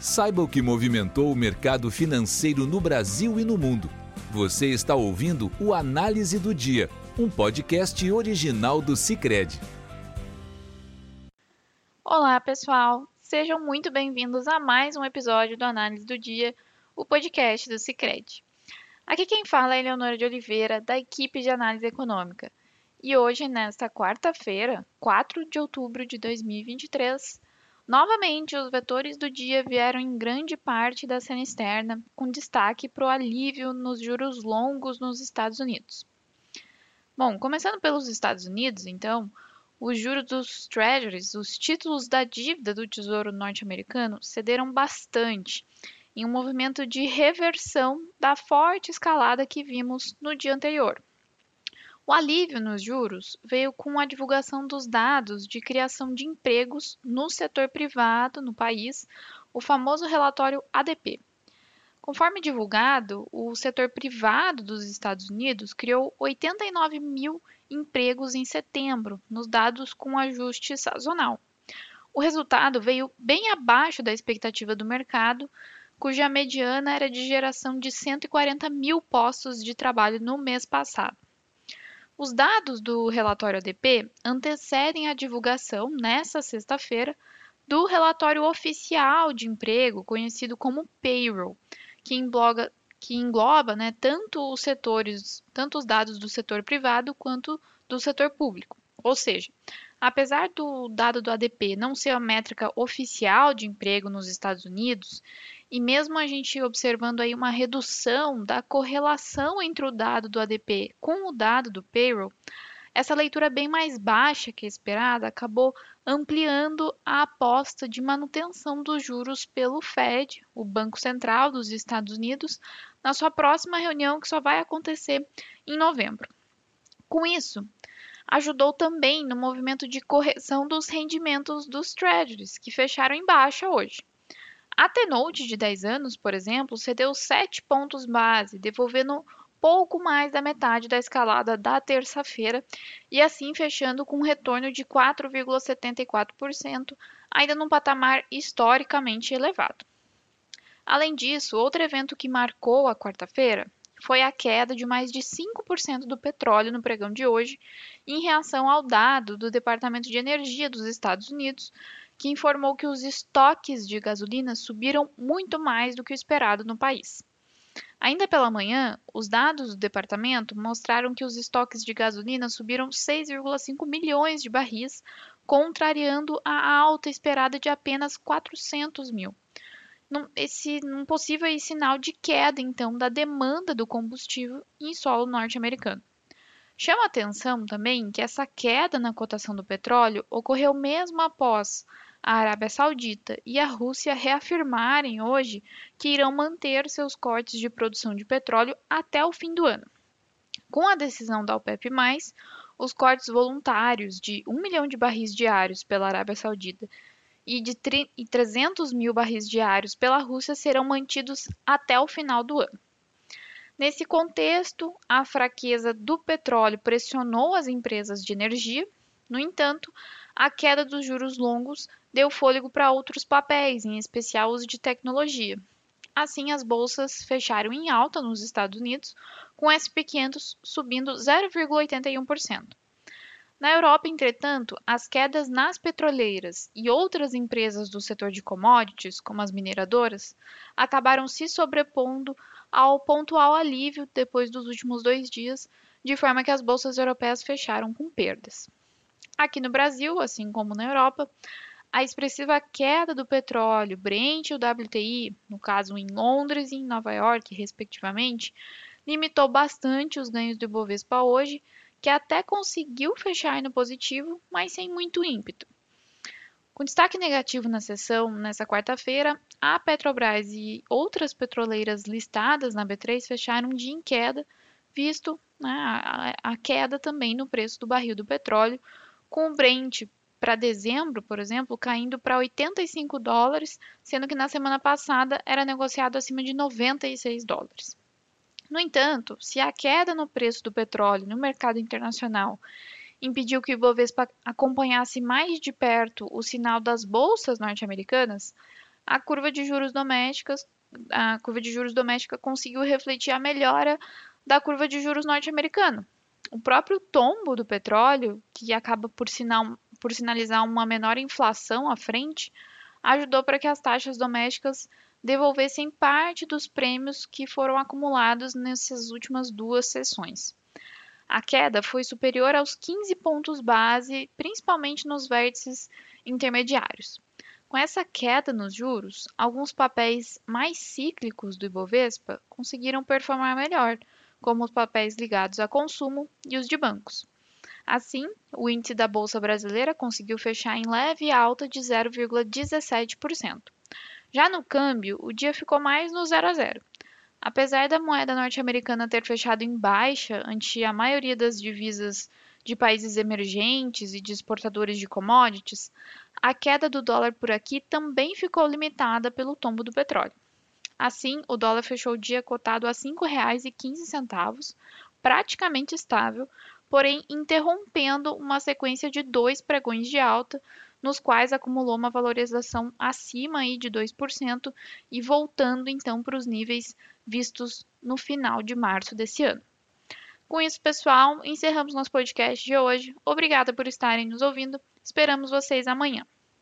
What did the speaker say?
Saiba o que movimentou o mercado financeiro no Brasil e no mundo. Você está ouvindo o Análise do Dia, um podcast original do Cicred. Olá, pessoal. Sejam muito bem-vindos a mais um episódio do Análise do Dia, o podcast do Cicred. Aqui quem fala é Eleonora de Oliveira, da equipe de análise econômica. E hoje, nesta quarta-feira, 4 de outubro de 2023, Novamente, os vetores do dia vieram em grande parte da cena externa, com destaque para o alívio nos juros longos nos Estados Unidos. Bom, começando pelos Estados Unidos, então, os juros dos treasuries, os títulos da dívida do Tesouro norte-americano, cederam bastante, em um movimento de reversão da forte escalada que vimos no dia anterior. O alívio nos juros veio com a divulgação dos dados de criação de empregos no setor privado no país, o famoso relatório ADP. Conforme divulgado, o setor privado dos Estados Unidos criou 89 mil empregos em setembro, nos dados com ajuste sazonal. O resultado veio bem abaixo da expectativa do mercado, cuja mediana era de geração de 140 mil postos de trabalho no mês passado. Os dados do relatório ADP antecedem a divulgação, nesta sexta-feira, do relatório oficial de emprego, conhecido como payroll, que engloba, que engloba né, tanto os setores, tanto os dados do setor privado quanto do setor público. Ou seja, apesar do dado do ADP não ser a métrica oficial de emprego nos Estados Unidos, e mesmo a gente observando aí uma redução da correlação entre o dado do ADP com o dado do payroll, essa leitura bem mais baixa que a esperada acabou ampliando a aposta de manutenção dos juros pelo Fed, o Banco Central dos Estados Unidos, na sua próxima reunião que só vai acontecer em novembro. Com isso, ajudou também no movimento de correção dos rendimentos dos treasuries, que fecharam em baixa hoje. A T-Note de 10 anos, por exemplo, cedeu 7 pontos base, devolvendo pouco mais da metade da escalada da terça-feira e assim fechando com um retorno de 4,74%, ainda num patamar historicamente elevado. Além disso, outro evento que marcou a quarta-feira foi a queda de mais de 5% do petróleo no pregão de hoje, em reação ao dado do Departamento de Energia dos Estados Unidos, que informou que os estoques de gasolina subiram muito mais do que o esperado no país. Ainda pela manhã, os dados do departamento mostraram que os estoques de gasolina subiram 6,5 milhões de barris, contrariando a alta esperada de apenas 400 mil. Esse um possível sinal de queda, então, da demanda do combustível em solo norte-americano. Chama atenção também que essa queda na cotação do petróleo ocorreu mesmo após a Arábia Saudita e a Rússia reafirmarem hoje que irão manter seus cortes de produção de petróleo até o fim do ano. Com a decisão da OPEP+, os cortes voluntários de 1 milhão de barris diários pela Arábia Saudita e de 300 mil barris diários pela Rússia serão mantidos até o final do ano. Nesse contexto, a fraqueza do petróleo pressionou as empresas de energia. No entanto, a queda dos juros longos deu fôlego para outros papéis, em especial os de tecnologia. Assim, as bolsas fecharam em alta nos Estados Unidos, com o SP 500 subindo 0,81%. Na Europa, entretanto, as quedas nas petroleiras e outras empresas do setor de commodities, como as mineradoras, acabaram se sobrepondo ao pontual alívio depois dos últimos dois dias, de forma que as bolsas europeias fecharam com perdas. Aqui no Brasil, assim como na Europa, a expressiva queda do petróleo Brent e o WTI, no caso em Londres e em Nova York, respectivamente, limitou bastante os ganhos do Ibovespa hoje, que até conseguiu fechar no positivo, mas sem muito ímpeto. Com destaque negativo na sessão, nesta quarta-feira, a Petrobras e outras petroleiras listadas na B3 fecharam de em queda, visto né, a, a queda também no preço do barril do petróleo, com o Brent para dezembro, por exemplo, caindo para 85 dólares, sendo que na semana passada era negociado acima de 96 dólares. No entanto, se a queda no preço do petróleo no mercado internacional impediu que o Ibovespa acompanhasse mais de perto o sinal das bolsas norte-americanas, a curva de juros domésticas, a curva de juros doméstica conseguiu refletir a melhora da curva de juros norte-americana. O próprio tombo do petróleo, que acaba por, sinal, por sinalizar uma menor inflação à frente, ajudou para que as taxas domésticas devolvessem parte dos prêmios que foram acumulados nessas últimas duas sessões. A queda foi superior aos 15 pontos base, principalmente nos vértices intermediários. Com essa queda nos juros, alguns papéis mais cíclicos do Ibovespa conseguiram performar melhor, como os papéis ligados a consumo e os de bancos. Assim, o índice da Bolsa Brasileira conseguiu fechar em leve alta de 0,17%. Já no câmbio, o dia ficou mais no 0 a 0. Apesar da moeda norte-americana ter fechado em baixa ante a maioria das divisas de países emergentes e de exportadores de commodities, a queda do dólar por aqui também ficou limitada pelo tombo do petróleo. Assim, o dólar fechou o dia cotado a R$ 5,15, praticamente estável, porém interrompendo uma sequência de dois pregões de alta, nos quais acumulou uma valorização acima aí de 2% e voltando então para os níveis vistos no final de março desse ano. Com isso, pessoal, encerramos nosso podcast de hoje. Obrigada por estarem nos ouvindo. Esperamos vocês amanhã.